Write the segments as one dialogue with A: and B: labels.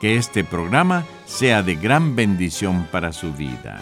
A: que este programa sea de gran bendición para su vida.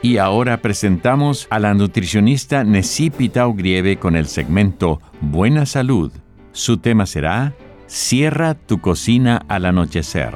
A: Y ahora presentamos a la nutricionista Nessie Pitao Grieve con el segmento Buena Salud. Su tema será Cierra tu cocina al anochecer.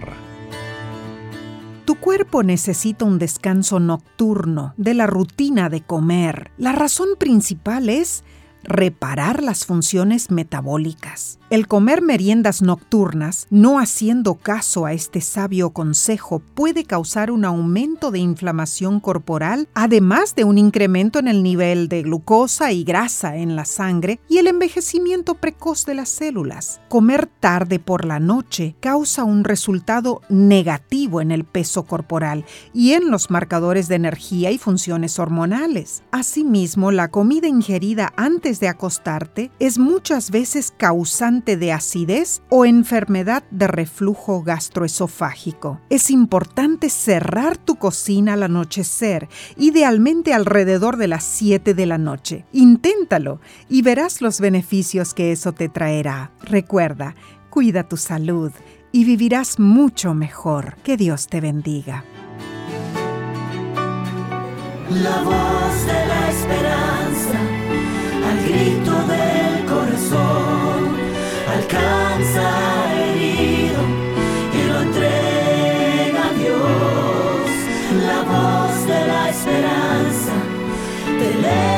B: Tu cuerpo necesita un descanso nocturno de la rutina de comer. La razón principal es reparar las funciones metabólicas. El comer meriendas nocturnas, no haciendo caso a este sabio consejo, puede causar un aumento de inflamación corporal, además de un incremento en el nivel de glucosa y grasa en la sangre y el envejecimiento precoz de las células. Comer tarde por la noche causa un resultado negativo en el peso corporal y en los marcadores de energía y funciones hormonales. Asimismo, la comida ingerida antes de acostarte es muchas veces causante de acidez o enfermedad de reflujo gastroesofágico. Es importante cerrar tu cocina al anochecer, idealmente alrededor de las 7 de la noche. Inténtalo y verás los beneficios que eso te traerá. Recuerda, cuida tu salud y vivirás mucho mejor. Que Dios te bendiga.
C: La voz de la esperanza, al grito corazón herido y lo Dios. La voz de la esperanza te.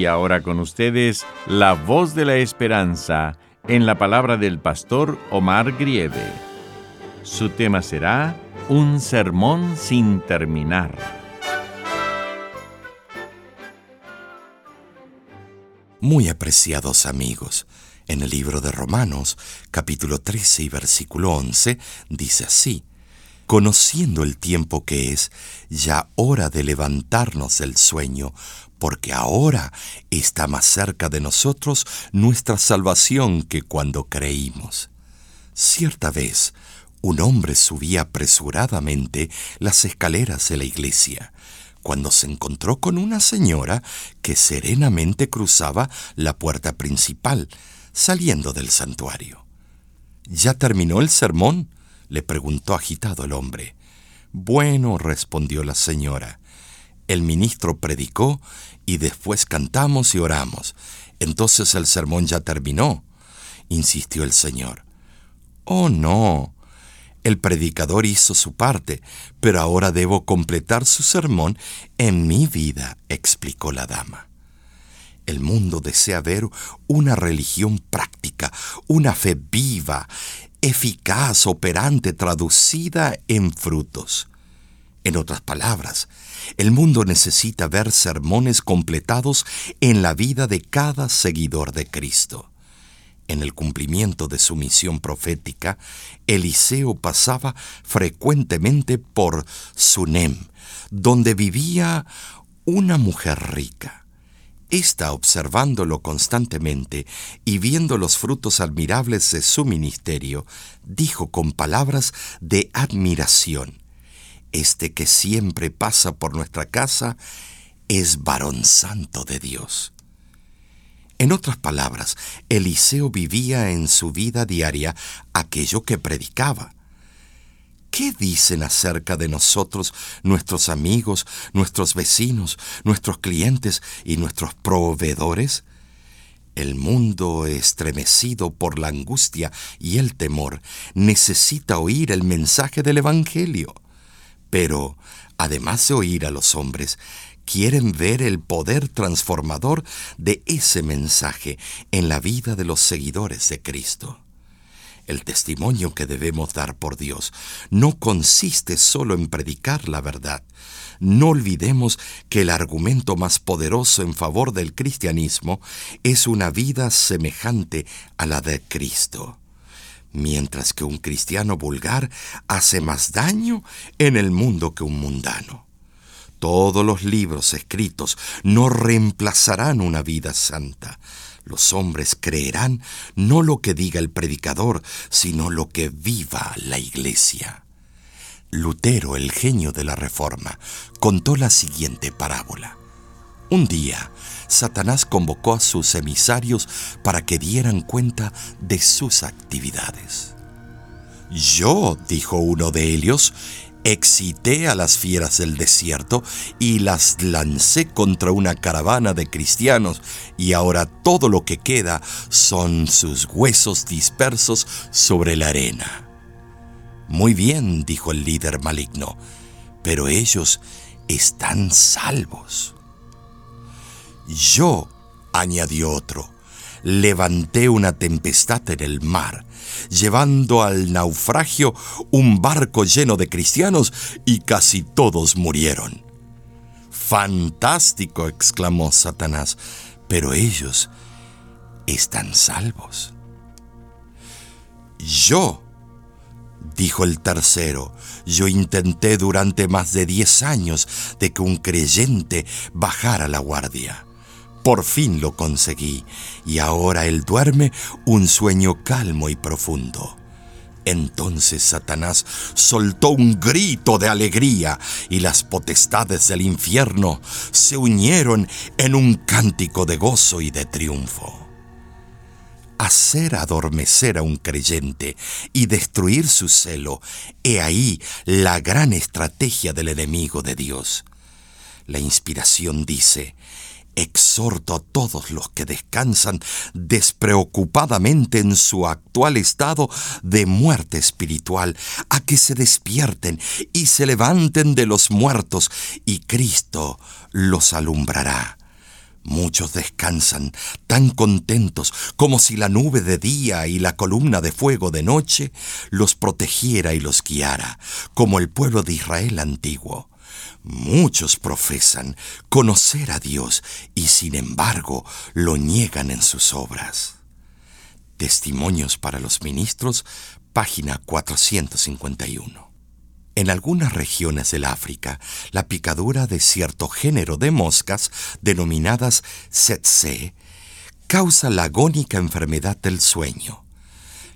A: Y ahora con ustedes, la voz de la esperanza en la palabra del pastor Omar Grieve. Su tema será Un sermón sin terminar.
D: Muy apreciados amigos, en el libro de Romanos, capítulo 13 y versículo 11, dice así, Conociendo el tiempo que es, ya hora de levantarnos del sueño, porque ahora está más cerca de nosotros nuestra salvación que cuando creímos. Cierta vez, un hombre subía apresuradamente las escaleras de la iglesia cuando se encontró con una señora que serenamente cruzaba la puerta principal, saliendo del santuario. ¿Ya terminó el sermón? le preguntó agitado el hombre. Bueno, respondió la señora. El ministro predicó y después cantamos y oramos. Entonces el sermón ya terminó, insistió el señor. Oh, no, el predicador hizo su parte, pero ahora debo completar su sermón en mi vida, explicó la dama. El mundo desea ver una religión práctica, una fe viva, eficaz, operante, traducida en frutos. En otras palabras, el mundo necesita ver sermones completados en la vida de cada seguidor de Cristo. En el cumplimiento de su misión profética, Eliseo pasaba frecuentemente por Sunem, donde vivía una mujer rica. Esta, observándolo constantemente y viendo los frutos admirables de su ministerio, dijo con palabras de admiración, Este que siempre pasa por nuestra casa es varón santo de Dios. En otras palabras, Eliseo vivía en su vida diaria aquello que predicaba. ¿Qué dicen acerca de nosotros nuestros amigos, nuestros vecinos, nuestros clientes y nuestros proveedores? El mundo, estremecido por la angustia y el temor, necesita oír el mensaje del Evangelio. Pero, además de oír a los hombres, quieren ver el poder transformador de ese mensaje en la vida de los seguidores de Cristo. El testimonio que debemos dar por Dios no consiste solo en predicar la verdad. No olvidemos que el argumento más poderoso en favor del cristianismo es una vida semejante a la de Cristo mientras que un cristiano vulgar hace más daño en el mundo que un mundano. Todos los libros escritos no reemplazarán una vida santa, los hombres creerán no lo que diga el predicador, sino lo que viva la iglesia. Lutero, el genio de la Reforma, contó la siguiente parábola. Un día, Satanás convocó a sus emisarios para que dieran cuenta de sus actividades. Yo, dijo uno de ellos, excité a las fieras del desierto y las lancé contra una caravana de cristianos y ahora todo lo que queda son sus huesos dispersos sobre la arena. Muy bien, dijo el líder maligno, pero ellos están salvos. Yo, añadió otro, levanté una tempestad en el mar llevando al naufragio un barco lleno de cristianos y casi todos murieron. Fantástico, exclamó Satanás, pero ellos están salvos. Yo, dijo el tercero, yo intenté durante más de diez años de que un creyente bajara la guardia. Por fin lo conseguí, y ahora él duerme un sueño calmo y profundo. Entonces Satanás soltó un grito de alegría y las potestades del infierno se unieron en un cántico de gozo y de triunfo. Hacer adormecer a un creyente y destruir su celo, he ahí la gran estrategia del enemigo de Dios. La inspiración dice, Exhorto a todos los que descansan despreocupadamente en su actual estado de muerte espiritual, a que se despierten y se levanten de los muertos, y Cristo los alumbrará. Muchos descansan tan contentos como si la nube de día y la columna de fuego de noche los protegiera y los guiara, como el pueblo de Israel antiguo. Muchos profesan conocer a Dios y sin embargo lo niegan en sus obras. Testimonios para los ministros, página 451. En algunas regiones del África, la picadura de cierto género de moscas, denominadas tsetse, causa la agónica enfermedad del sueño.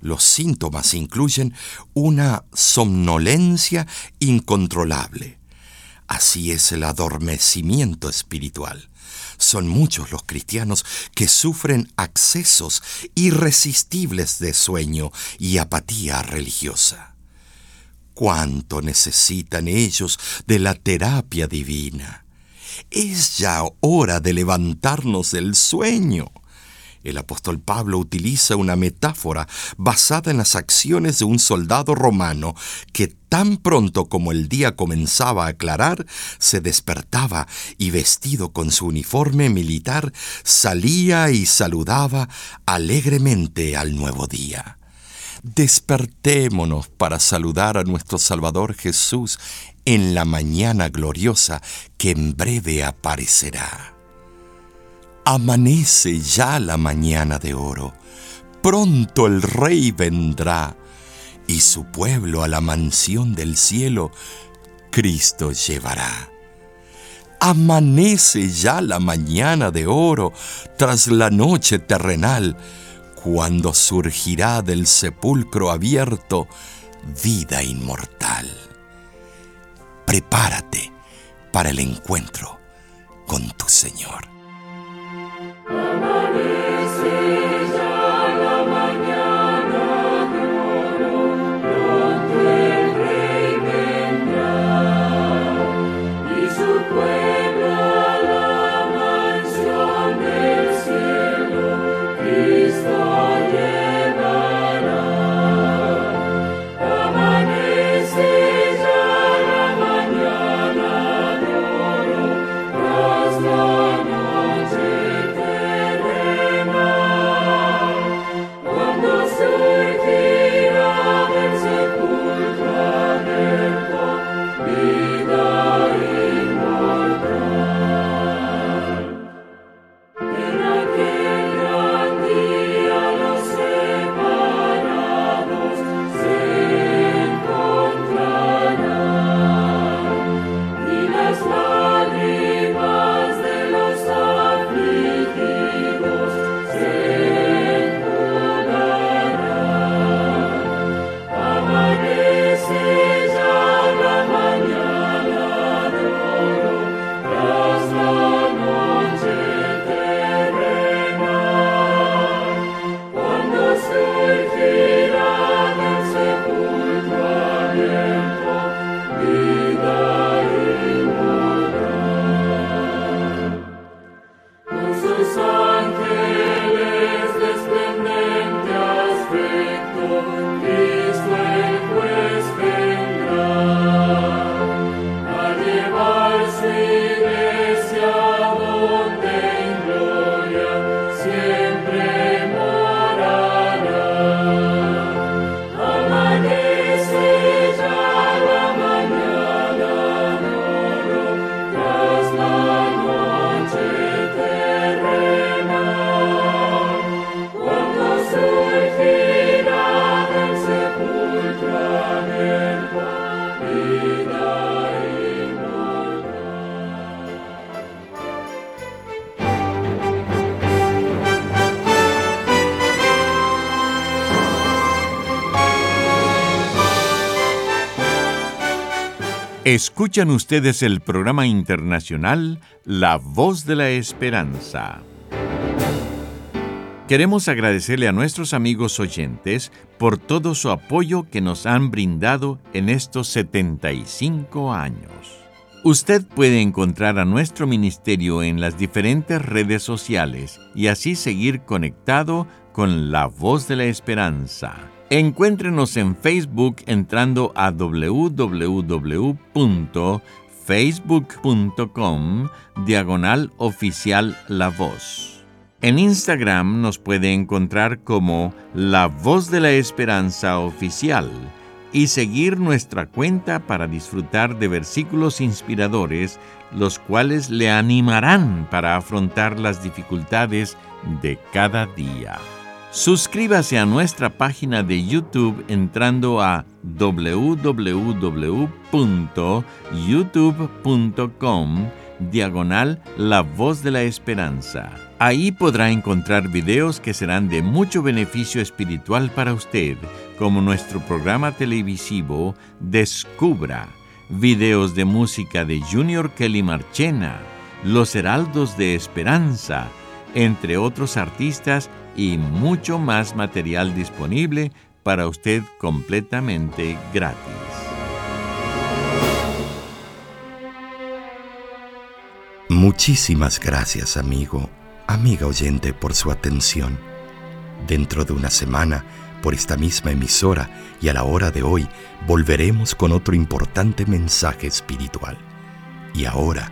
D: Los síntomas incluyen una somnolencia incontrolable, Así es el adormecimiento espiritual. Son muchos los cristianos que sufren accesos irresistibles de sueño y apatía religiosa. ¿Cuánto necesitan ellos de la terapia divina? Es ya hora de levantarnos del sueño. El apóstol Pablo utiliza una metáfora basada en las acciones de un soldado romano que tan pronto como el día comenzaba a aclarar, se despertaba y vestido con su uniforme militar, salía y saludaba alegremente al nuevo día. Despertémonos para saludar a nuestro Salvador Jesús en la mañana gloriosa que en breve aparecerá. Amanece ya la mañana de oro, pronto el rey vendrá, y su pueblo a la mansión del cielo Cristo llevará. Amanece ya la mañana de oro tras la noche terrenal, cuando surgirá del sepulcro abierto vida inmortal. Prepárate para el encuentro con tu Señor.
A: Escuchan ustedes el programa internacional La Voz de la Esperanza. Queremos agradecerle a nuestros amigos oyentes por todo su apoyo que nos han brindado en estos 75 años. Usted puede encontrar a nuestro ministerio en las diferentes redes sociales y así seguir conectado con la voz de la esperanza. Encuéntrenos en Facebook entrando a www.facebook.com diagonal oficial La Voz. En Instagram nos puede encontrar como La Voz de la Esperanza Oficial y seguir nuestra cuenta para disfrutar de versículos inspiradores, los cuales le animarán para afrontar las dificultades de cada día. Suscríbase a nuestra página de YouTube entrando a www.youtube.com diagonal La Voz de la Esperanza. Ahí podrá encontrar videos que serán de mucho beneficio espiritual para usted, como nuestro programa televisivo Descubra, videos de música de Junior Kelly Marchena, Los Heraldos de Esperanza, entre otros artistas y mucho más material disponible para usted completamente gratis.
D: Muchísimas gracias amigo, amiga oyente por su atención. Dentro de una semana, por esta misma emisora y a la hora de hoy, volveremos con otro importante mensaje espiritual. Y ahora,